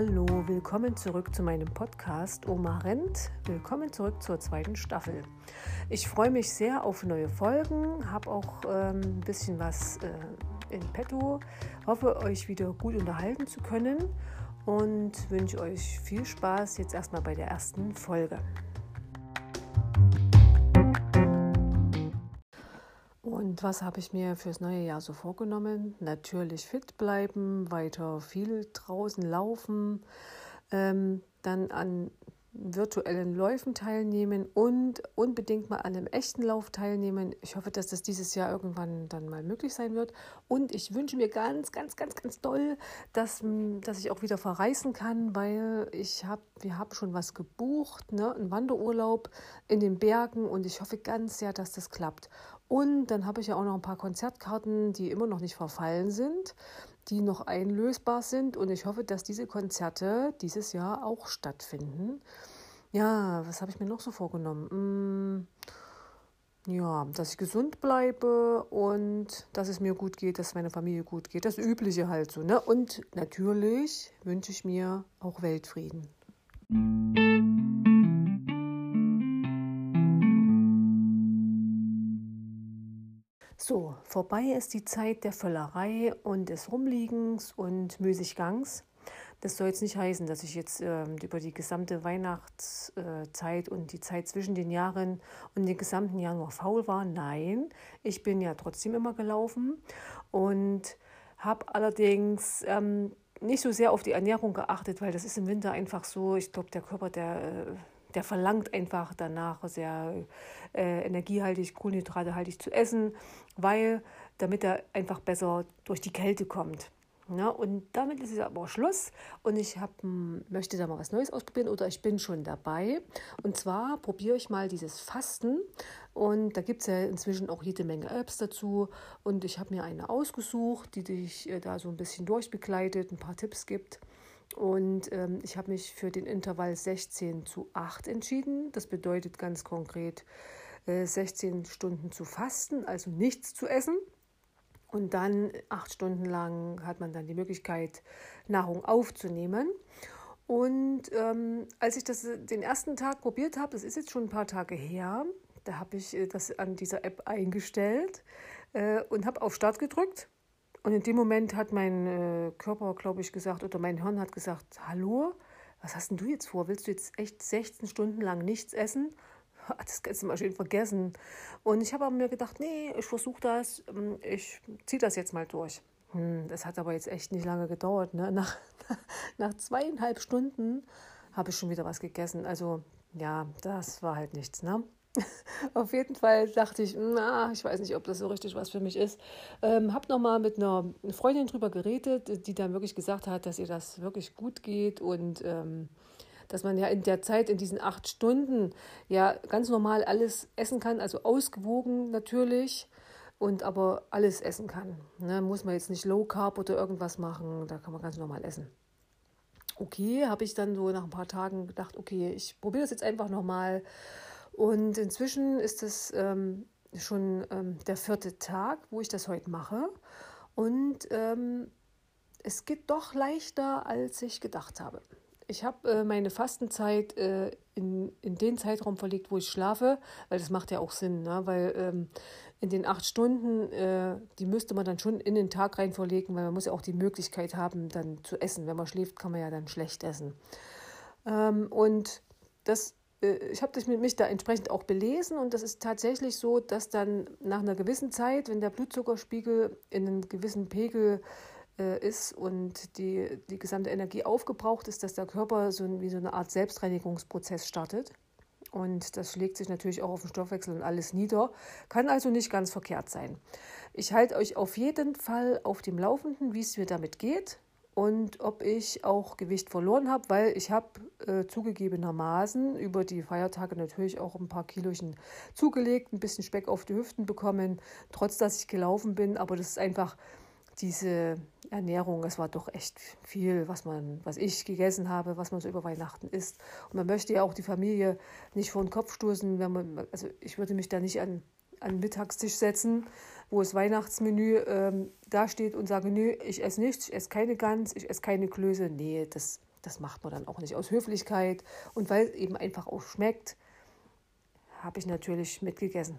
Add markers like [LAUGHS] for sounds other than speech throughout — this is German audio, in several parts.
Hallo, willkommen zurück zu meinem Podcast Oma rennt. Willkommen zurück zur zweiten Staffel. Ich freue mich sehr auf neue Folgen, habe auch ähm, ein bisschen was äh, in petto, hoffe euch wieder gut unterhalten zu können und wünsche euch viel Spaß jetzt erstmal bei der ersten Folge. Und was habe ich mir fürs neue Jahr so vorgenommen? Natürlich fit bleiben, weiter viel draußen laufen, ähm, dann an virtuellen Läufen teilnehmen und unbedingt mal an einem echten Lauf teilnehmen. Ich hoffe, dass das dieses Jahr irgendwann dann mal möglich sein wird. Und ich wünsche mir ganz, ganz, ganz, ganz doll, dass, dass ich auch wieder verreisen kann, weil ich habe, wir haben schon was gebucht, ne? einen Wanderurlaub in den Bergen und ich hoffe ganz sehr, dass das klappt. Und dann habe ich ja auch noch ein paar Konzertkarten, die immer noch nicht verfallen sind, die noch einlösbar sind. Und ich hoffe, dass diese Konzerte dieses Jahr auch stattfinden. Ja, was habe ich mir noch so vorgenommen? Hm, ja, dass ich gesund bleibe und dass es mir gut geht, dass meine Familie gut geht. Das Übliche halt so. Ne? Und natürlich wünsche ich mir auch Weltfrieden. So, vorbei ist die Zeit der Völlerei und des Rumliegens und Müßiggangs. Das soll jetzt nicht heißen, dass ich jetzt äh, über die gesamte Weihnachtszeit und die Zeit zwischen den Jahren und den gesamten Januar faul war. Nein, ich bin ja trotzdem immer gelaufen und habe allerdings ähm, nicht so sehr auf die Ernährung geachtet, weil das ist im Winter einfach so. Ich glaube, der Körper, der äh, der verlangt einfach danach sehr äh, energiehaltig, kohlenhydratehaltig zu essen, weil damit er einfach besser durch die Kälte kommt. Ja, und damit ist es aber auch Schluss und ich hab, möchte da mal was Neues ausprobieren oder ich bin schon dabei. Und zwar probiere ich mal dieses Fasten und da gibt es ja inzwischen auch jede Menge Apps dazu und ich habe mir eine ausgesucht, die dich äh, da so ein bisschen durchbegleitet, ein paar Tipps gibt. Und ähm, ich habe mich für den Intervall 16 zu 8 entschieden. Das bedeutet ganz konkret äh, 16 Stunden zu fasten, also nichts zu essen. Und dann acht Stunden lang hat man dann die Möglichkeit, Nahrung aufzunehmen. Und ähm, als ich das den ersten Tag probiert habe, das ist jetzt schon ein paar Tage her, da habe ich äh, das an dieser App eingestellt äh, und habe auf Start gedrückt. Und in dem Moment hat mein äh, Körper, glaube ich, gesagt, oder mein Hirn hat gesagt, hallo, was hast denn du jetzt vor? Willst du jetzt echt 16 Stunden lang nichts essen? [LAUGHS] Das kannst du mal schön vergessen. Und ich habe aber mir gedacht, nee, ich versuche das, ähm, ich ziehe das jetzt mal durch. Hm, das hat aber jetzt echt nicht lange gedauert. Ne? Nach, [LAUGHS] nach zweieinhalb Stunden habe ich schon wieder was gegessen. Also ja, das war halt nichts. Ne? [LAUGHS] Auf jeden Fall dachte ich, na, ich weiß nicht, ob das so richtig was für mich ist. Ähm, hab nochmal mit einer Freundin drüber geredet, die dann wirklich gesagt hat, dass ihr das wirklich gut geht und ähm, dass man ja in der Zeit, in diesen acht Stunden, ja ganz normal alles essen kann, also ausgewogen natürlich und aber alles essen kann. Ne? Muss man jetzt nicht Low Carb oder irgendwas machen, da kann man ganz normal essen. Okay, habe ich dann so nach ein paar Tagen gedacht, okay, ich probiere das jetzt einfach nochmal. Und inzwischen ist es ähm, schon ähm, der vierte Tag, wo ich das heute mache. Und ähm, es geht doch leichter, als ich gedacht habe. Ich habe äh, meine Fastenzeit äh, in, in den Zeitraum verlegt, wo ich schlafe, weil das macht ja auch Sinn, ne? weil ähm, in den acht Stunden, äh, die müsste man dann schon in den Tag rein verlegen, weil man muss ja auch die Möglichkeit haben, dann zu essen. Wenn man schläft, kann man ja dann schlecht essen. Ähm, und das ich habe mich da entsprechend auch belesen und das ist tatsächlich so, dass dann nach einer gewissen Zeit, wenn der Blutzuckerspiegel in einem gewissen Pegel äh, ist und die, die gesamte Energie aufgebraucht ist, dass der Körper so wie so eine Art Selbstreinigungsprozess startet. Und das schlägt sich natürlich auch auf den Stoffwechsel und alles nieder. Kann also nicht ganz verkehrt sein. Ich halte euch auf jeden Fall auf dem Laufenden, wie es mir damit geht und ob ich auch Gewicht verloren habe, weil ich habe äh, zugegebenermaßen über die Feiertage natürlich auch ein paar Kilochen zugelegt, ein bisschen Speck auf die Hüften bekommen, trotz dass ich gelaufen bin. Aber das ist einfach diese Ernährung, es war doch echt viel, was man, was ich gegessen habe, was man so über Weihnachten isst. Und man möchte ja auch die Familie nicht vor den Kopf stoßen, wenn man, also ich würde mich da nicht an an den Mittagstisch setzen, wo das Weihnachtsmenü ähm, dasteht und sage, nö, ich esse nichts, ich esse keine Gans, ich esse keine Klöße. Nee, das, das macht man dann auch nicht aus Höflichkeit. Und weil es eben einfach auch schmeckt, habe ich natürlich mitgegessen.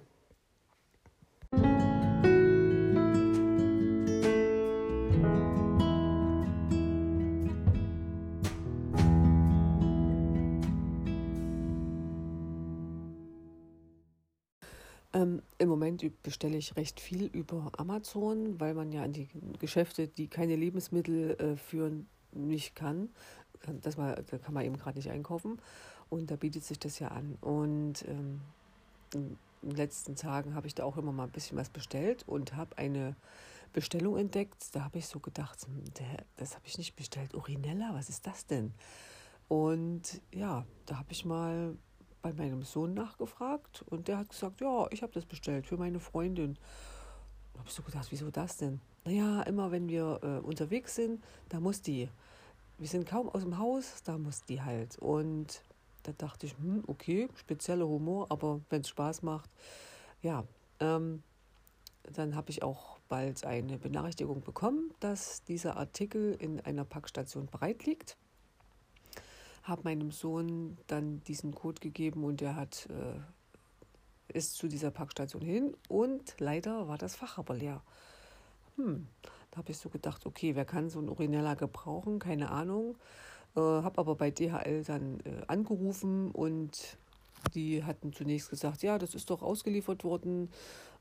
Im Moment bestelle ich recht viel über Amazon, weil man ja an die Geschäfte, die keine Lebensmittel äh, führen, nicht kann. Das mal, da kann man eben gerade nicht einkaufen. Und da bietet sich das ja an. Und ähm, in den letzten Tagen habe ich da auch immer mal ein bisschen was bestellt und habe eine Bestellung entdeckt. Da habe ich so gedacht, hm, das habe ich nicht bestellt. Urinella, was ist das denn? Und ja, da habe ich mal bei meinem Sohn nachgefragt und der hat gesagt, ja, ich habe das bestellt für meine Freundin. Da habe ich so gedacht, wieso das denn? Naja, immer wenn wir äh, unterwegs sind, da muss die. Wir sind kaum aus dem Haus, da muss die halt. Und da dachte ich, hm, okay, spezieller Humor, aber wenn es Spaß macht, ja. Ähm, dann habe ich auch bald eine Benachrichtigung bekommen, dass dieser Artikel in einer Packstation bereit liegt habe meinem Sohn dann diesen Code gegeben und er hat äh, ist zu dieser Packstation hin und leider war das Fach aber leer. Hm, da habe ich so gedacht, okay, wer kann so einen Urinella gebrauchen? Keine Ahnung. Äh, habe aber bei DHL dann äh, angerufen und die hatten zunächst gesagt, ja, das ist doch ausgeliefert worden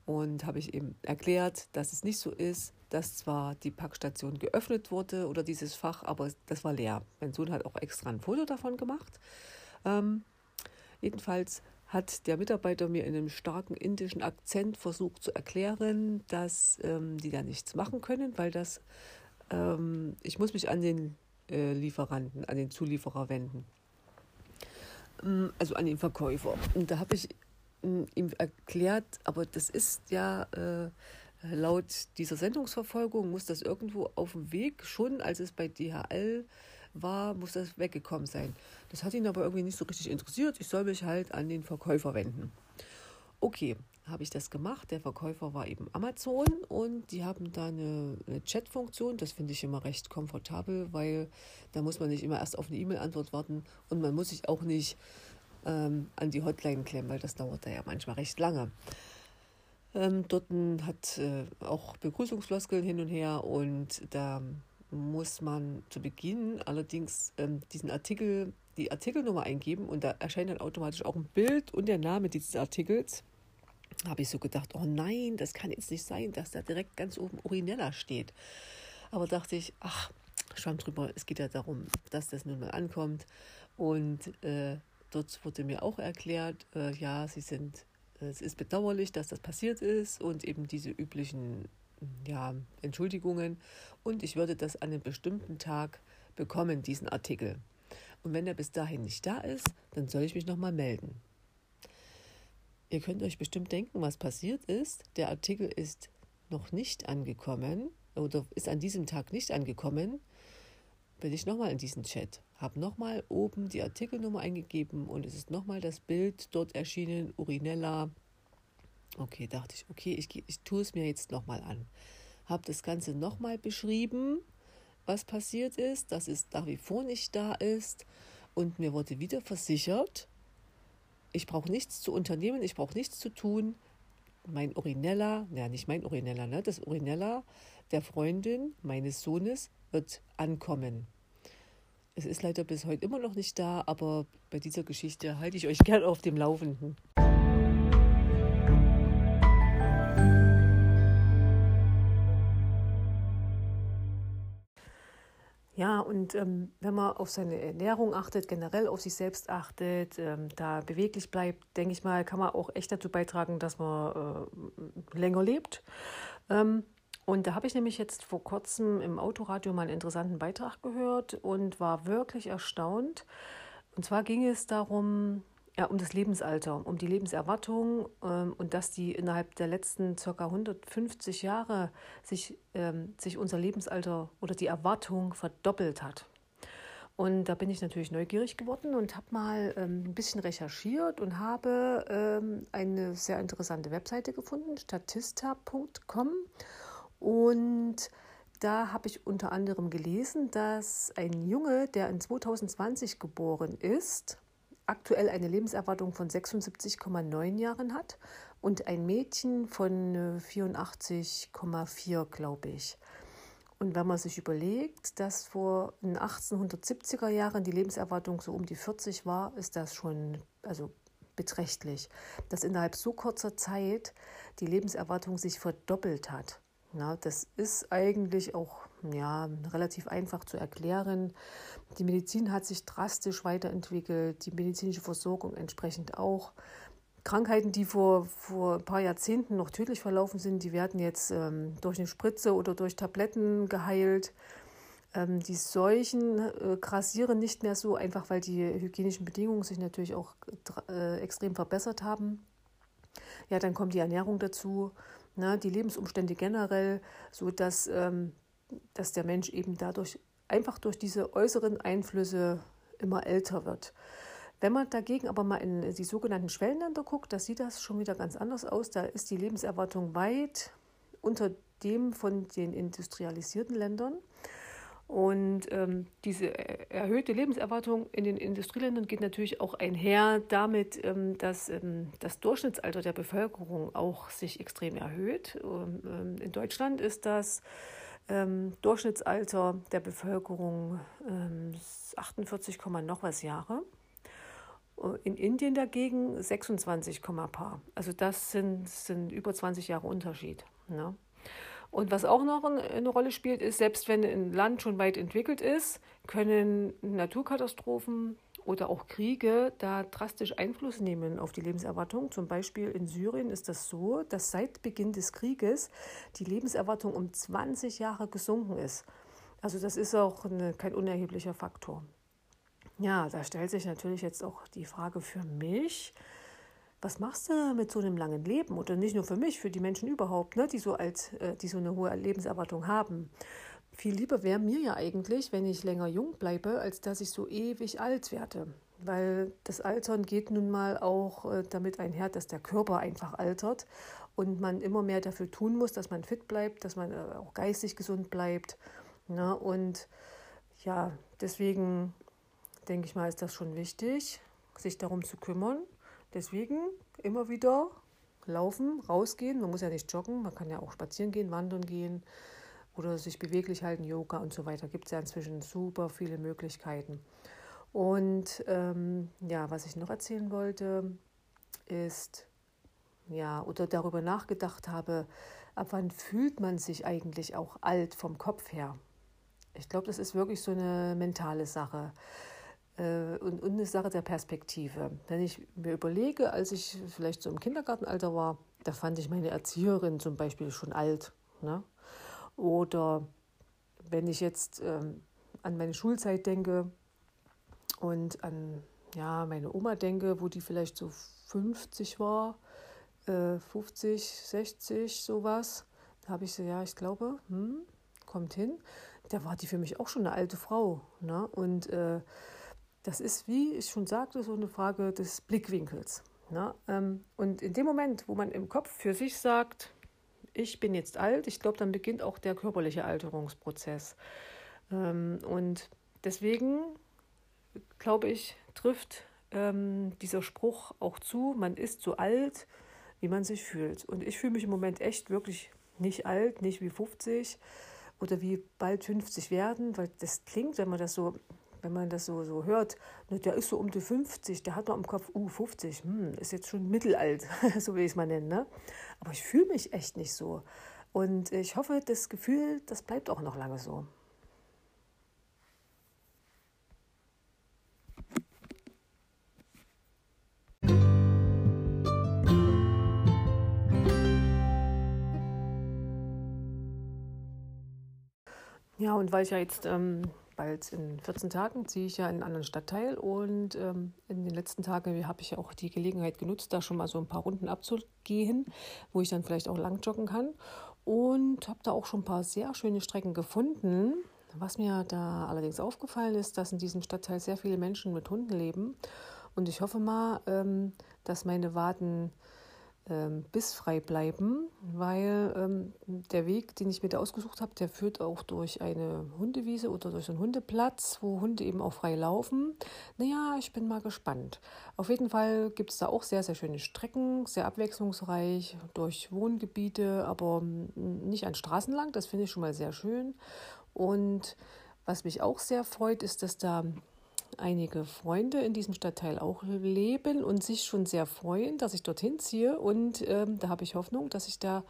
und habe ich eben erklärt, dass es nicht so ist, dass zwar die Packstation geöffnet wurde oder dieses Fach, aber das war leer. Mein Sohn hat auch extra ein Foto davon gemacht. Ähm, jedenfalls hat der Mitarbeiter mir in einem starken indischen Akzent versucht zu erklären, dass ähm, die da nichts machen können, weil das, ähm, ich muss mich an den äh, Lieferanten, an den Zulieferer wenden. Ähm, also an den Verkäufer. Und da habe ich ihm erklärt, aber das ist ja äh, laut dieser Sendungsverfolgung, muss das irgendwo auf dem Weg, schon als es bei DHL war, muss das weggekommen sein. Das hat ihn aber irgendwie nicht so richtig interessiert. Ich soll mich halt an den Verkäufer wenden. Okay, habe ich das gemacht. Der Verkäufer war eben Amazon und die haben da eine, eine Chat-Funktion. Das finde ich immer recht komfortabel, weil da muss man nicht immer erst auf eine E-Mail-Antwort warten und man muss sich auch nicht ähm, an die Hotline klemmen, weil das dauert da ja manchmal recht lange. Ähm, dort hat äh, auch Begrüßungsfloskeln hin und her und da muss man zu Beginn allerdings ähm, diesen Artikel, die Artikelnummer eingeben und da erscheint dann automatisch auch ein Bild und der Name dieses Artikels. Habe ich so gedacht, oh nein, das kann jetzt nicht sein, dass da direkt ganz oben Urinella steht. Aber dachte ich, ach, schwamm drüber, es geht ja darum, dass das nun mal ankommt. Und äh, Dort wurde mir auch erklärt, äh, ja, sie sind, äh, es ist bedauerlich, dass das passiert ist und eben diese üblichen ja, Entschuldigungen. Und ich würde das an einem bestimmten Tag bekommen, diesen Artikel. Und wenn er bis dahin nicht da ist, dann soll ich mich nochmal melden. Ihr könnt euch bestimmt denken, was passiert ist. Der Artikel ist noch nicht angekommen oder ist an diesem Tag nicht angekommen. Bin ich nochmal in diesen Chat habe nochmal oben die Artikelnummer eingegeben und es ist nochmal das Bild dort erschienen, Urinella. Okay, dachte ich, okay, ich, ich tue es mir jetzt nochmal an. Habe das Ganze nochmal beschrieben, was passiert ist, dass es nach wie vor nicht da ist und mir wurde wieder versichert, ich brauche nichts zu unternehmen, ich brauche nichts zu tun. Mein Urinella, naja, nicht mein Urinella, ne, das Urinella der Freundin meines Sohnes wird ankommen. Es ist leider bis heute immer noch nicht da, aber bei dieser Geschichte halte ich euch gern auf dem Laufenden. Ja, und ähm, wenn man auf seine Ernährung achtet, generell auf sich selbst achtet, ähm, da beweglich bleibt, denke ich mal, kann man auch echt dazu beitragen, dass man äh, länger lebt. Ähm, und da habe ich nämlich jetzt vor kurzem im Autoradio mal einen interessanten Beitrag gehört und war wirklich erstaunt. Und zwar ging es darum, ja, um das Lebensalter, um die Lebenserwartung ähm, und dass die innerhalb der letzten ca. 150 Jahre sich, ähm, sich unser Lebensalter oder die Erwartung verdoppelt hat. Und da bin ich natürlich neugierig geworden und habe mal ähm, ein bisschen recherchiert und habe ähm, eine sehr interessante Webseite gefunden, statista.com. Und da habe ich unter anderem gelesen, dass ein Junge, der in 2020 geboren ist, aktuell eine Lebenserwartung von 76,9 Jahren hat und ein Mädchen von 84,4, äh, glaube ich. Und wenn man sich überlegt, dass vor den 1870er Jahren die Lebenserwartung so um die 40 war, ist das schon also beträchtlich, dass innerhalb so kurzer Zeit die Lebenserwartung sich verdoppelt hat. Ja, das ist eigentlich auch ja, relativ einfach zu erklären. Die Medizin hat sich drastisch weiterentwickelt, die medizinische Versorgung entsprechend auch. Krankheiten, die vor, vor ein paar Jahrzehnten noch tödlich verlaufen sind, die werden jetzt ähm, durch eine Spritze oder durch Tabletten geheilt. Ähm, die Seuchen äh, grassieren nicht mehr so, einfach weil die hygienischen Bedingungen sich natürlich auch äh, extrem verbessert haben. Ja, dann kommt die Ernährung dazu, ne, die Lebensumstände generell, so dass, ähm, dass der Mensch eben dadurch einfach durch diese äußeren Einflüsse immer älter wird. Wenn man dagegen aber mal in die sogenannten Schwellenländer guckt, da sieht das schon wieder ganz anders aus. Da ist die Lebenserwartung weit unter dem von den industrialisierten Ländern. Und ähm, diese erhöhte Lebenserwartung in den Industrieländern geht natürlich auch einher damit, ähm, dass ähm, das Durchschnittsalter der Bevölkerung auch sich extrem erhöht. Ähm, in Deutschland ist das ähm, Durchschnittsalter der Bevölkerung 48, ähm, noch was Jahre. In Indien dagegen 26, paar. Also das sind, sind über 20 Jahre Unterschied. Ne? Und was auch noch eine Rolle spielt, ist, selbst wenn ein Land schon weit entwickelt ist, können Naturkatastrophen oder auch Kriege da drastisch Einfluss nehmen auf die Lebenserwartung. Zum Beispiel in Syrien ist das so, dass seit Beginn des Krieges die Lebenserwartung um 20 Jahre gesunken ist. Also das ist auch eine, kein unerheblicher Faktor. Ja, da stellt sich natürlich jetzt auch die Frage für mich, was machst du mit so einem langen Leben? Oder nicht nur für mich, für die Menschen überhaupt, ne, die, so alt, äh, die so eine hohe Lebenserwartung haben. Viel lieber wäre mir ja eigentlich, wenn ich länger jung bleibe, als dass ich so ewig alt werde. Weil das Altern geht nun mal auch äh, damit einher, dass der Körper einfach altert und man immer mehr dafür tun muss, dass man fit bleibt, dass man äh, auch geistig gesund bleibt. Ne? Und ja, deswegen denke ich mal, ist das schon wichtig, sich darum zu kümmern. Deswegen immer wieder laufen, rausgehen. Man muss ja nicht joggen, man kann ja auch spazieren gehen, wandern gehen oder sich beweglich halten, Yoga und so weiter. Gibt es ja inzwischen super viele Möglichkeiten. Und ähm, ja, was ich noch erzählen wollte, ist, ja, oder darüber nachgedacht habe, ab wann fühlt man sich eigentlich auch alt vom Kopf her? Ich glaube, das ist wirklich so eine mentale Sache. Äh, und, und eine Sache der Perspektive. Wenn ich mir überlege, als ich vielleicht so im Kindergartenalter war, da fand ich meine Erzieherin zum Beispiel schon alt. Ne? Oder wenn ich jetzt ähm, an meine Schulzeit denke und an ja, meine Oma denke, wo die vielleicht so 50 war, äh, 50, 60, sowas, da habe ich so, ja, ich glaube, hm, kommt hin. Da war die für mich auch schon eine alte Frau. Ne? Und äh, das ist, wie ich schon sagte, so eine Frage des Blickwinkels. Ne? Und in dem Moment, wo man im Kopf für sich sagt, ich bin jetzt alt, ich glaube, dann beginnt auch der körperliche Alterungsprozess. Ähm, und deswegen, glaube ich, trifft ähm, dieser Spruch auch zu, man ist so alt, wie man sich fühlt. Und ich fühle mich im Moment echt wirklich nicht alt, nicht wie 50 oder wie bald 50 werden, weil das klingt, wenn man das so wenn man das so, so hört, ne, der ist so um die 50, der hat noch im Kopf, uh, 50, hm, ist jetzt schon mittelalt, [LAUGHS] so will ich es mal nennen. Ne? Aber ich fühle mich echt nicht so. Und ich hoffe, das Gefühl, das bleibt auch noch lange so. Ja, und weil ich ja jetzt ähm, bald in 14 Tagen ziehe ich ja in einen anderen Stadtteil und ähm, in den letzten Tagen habe ich ja auch die Gelegenheit genutzt, da schon mal so ein paar Runden abzugehen, wo ich dann vielleicht auch lang joggen kann und habe da auch schon ein paar sehr schöne Strecken gefunden. Was mir da allerdings aufgefallen ist, dass in diesem Stadtteil sehr viele Menschen mit Hunden leben und ich hoffe mal, ähm, dass meine Waden ähm, bissfrei bleiben, weil ähm, der Weg, den ich mir da ausgesucht habe, der führt auch durch eine Hundewiese oder durch einen Hundeplatz, wo Hunde eben auch frei laufen. Naja, ich bin mal gespannt. Auf jeden Fall gibt es da auch sehr, sehr schöne Strecken, sehr abwechslungsreich durch Wohngebiete, aber nicht an Straßen lang. Das finde ich schon mal sehr schön. Und was mich auch sehr freut, ist, dass da einige Freunde in diesem Stadtteil auch leben und sich schon sehr freuen, dass ich dorthin ziehe. Und ähm, da habe ich Hoffnung, dass ich da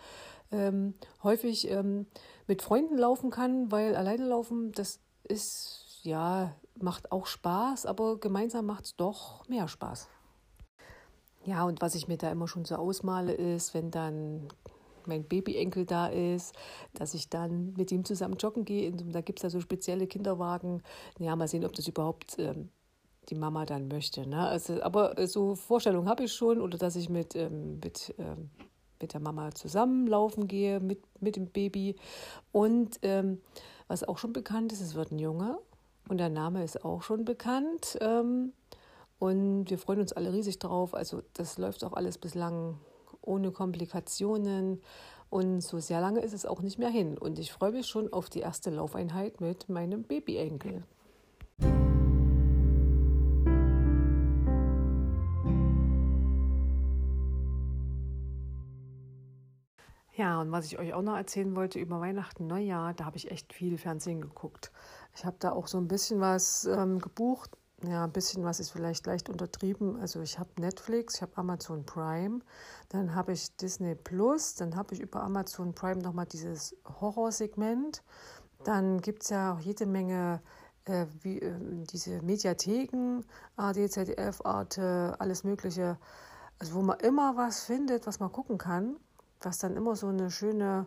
ähm, häufig ähm, mit Freunden laufen kann, weil alleine laufen, das ist, ja, macht auch Spaß, aber gemeinsam macht es doch mehr Spaß. Ja, und was ich mir da immer schon so ausmale, ist, wenn dann mein Babyenkel da ist, dass ich dann mit ihm zusammen joggen gehe. Und da gibt es da so spezielle Kinderwagen. Ja, mal sehen, ob das überhaupt ähm, die Mama dann möchte. Ne? Also, aber so Vorstellungen habe ich schon oder dass ich mit, ähm, mit, ähm, mit der Mama zusammenlaufen gehe, mit, mit dem Baby. Und ähm, was auch schon bekannt ist, es wird ein Junge und der Name ist auch schon bekannt. Ähm, und wir freuen uns alle riesig drauf. Also das läuft auch alles bislang ohne Komplikationen. Und so sehr lange ist es auch nicht mehr hin. Und ich freue mich schon auf die erste Laufeinheit mit meinem Babyenkel. Ja, und was ich euch auch noch erzählen wollte über Weihnachten, Neujahr, da habe ich echt viel Fernsehen geguckt. Ich habe da auch so ein bisschen was ähm, gebucht, ja, ein bisschen was ist vielleicht leicht untertrieben. Also ich habe Netflix, ich habe Amazon Prime, dann habe ich Disney Plus, dann habe ich über Amazon Prime nochmal dieses Horrorsegment. Dann gibt es ja auch jede Menge äh, wie, äh, diese Mediatheken, AD, ZDF, Arte, alles Mögliche. Also wo man immer was findet, was man gucken kann, was dann immer so eine schöne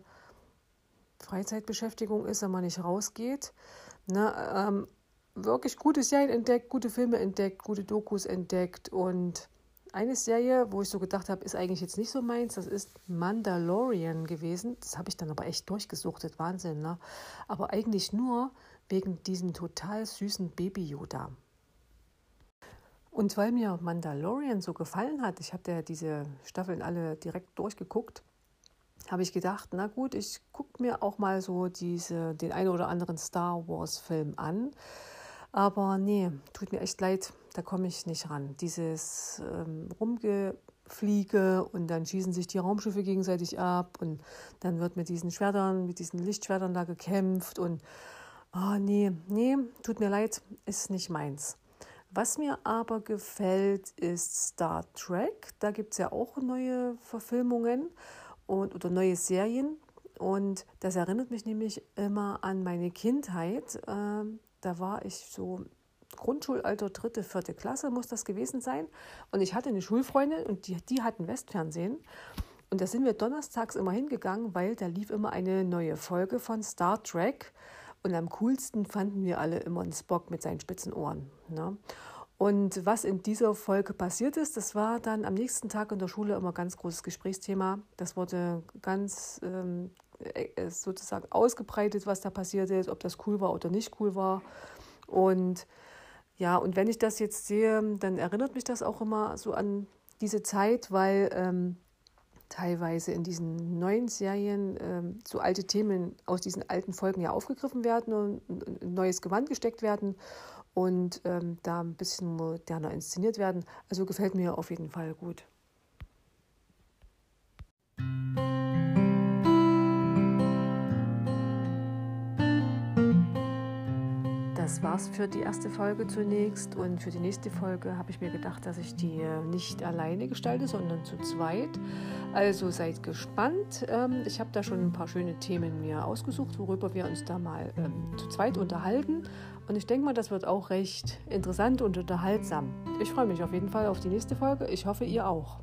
Freizeitbeschäftigung ist, wenn man nicht rausgeht. Ne, ähm, wirklich gute Serien entdeckt, gute Filme entdeckt, gute Dokus entdeckt und eine Serie, wo ich so gedacht habe, ist eigentlich jetzt nicht so meins, das ist Mandalorian gewesen. Das habe ich dann aber echt durchgesuchtet, Wahnsinn, ne? Aber eigentlich nur wegen diesem total süßen Baby Yoda. Und weil mir Mandalorian so gefallen hat, ich habe ja diese Staffeln alle direkt durchgeguckt, habe ich gedacht, na gut, ich gucke mir auch mal so diese, den einen oder anderen Star Wars Film an. Aber nee, tut mir echt leid, da komme ich nicht ran. Dieses ähm, Rumgefliege und dann schießen sich die Raumschiffe gegenseitig ab und dann wird mit diesen Schwertern, mit diesen Lichtschwertern da gekämpft und oh, nee, nee, tut mir leid, ist nicht meins. Was mir aber gefällt, ist Star Trek. Da gibt es ja auch neue Verfilmungen und, oder neue Serien. Und das erinnert mich nämlich immer an meine Kindheit. Ähm, da war ich so Grundschulalter, dritte, vierte Klasse muss das gewesen sein. Und ich hatte eine Schulfreundin und die, die hatten Westfernsehen. Und da sind wir donnerstags immer hingegangen, weil da lief immer eine neue Folge von Star Trek. Und am coolsten fanden wir alle immer einen Spock mit seinen spitzen Ohren. Ne? Und was in dieser Folge passiert ist, das war dann am nächsten Tag in der Schule immer ganz großes Gesprächsthema. Das wurde ganz ähm, äh, sozusagen ausgebreitet, was da passiert ist, ob das cool war oder nicht cool war. Und ja, und wenn ich das jetzt sehe, dann erinnert mich das auch immer so an diese Zeit, weil ähm, teilweise in diesen neuen Serien ähm, so alte Themen aus diesen alten Folgen ja aufgegriffen werden und ein neues Gewand gesteckt werden und ähm, da ein bisschen moderner inszeniert werden. Also gefällt mir auf jeden Fall gut. Das war's für die erste Folge zunächst. Und für die nächste Folge habe ich mir gedacht, dass ich die äh, nicht alleine gestalte, sondern zu zweit. Also seid gespannt. Ähm, ich habe da schon ein paar schöne Themen mir ausgesucht, worüber wir uns da mal ähm, zu zweit unterhalten. Und ich denke mal, das wird auch recht interessant und unterhaltsam. Ich freue mich auf jeden Fall auf die nächste Folge. Ich hoffe, ihr auch.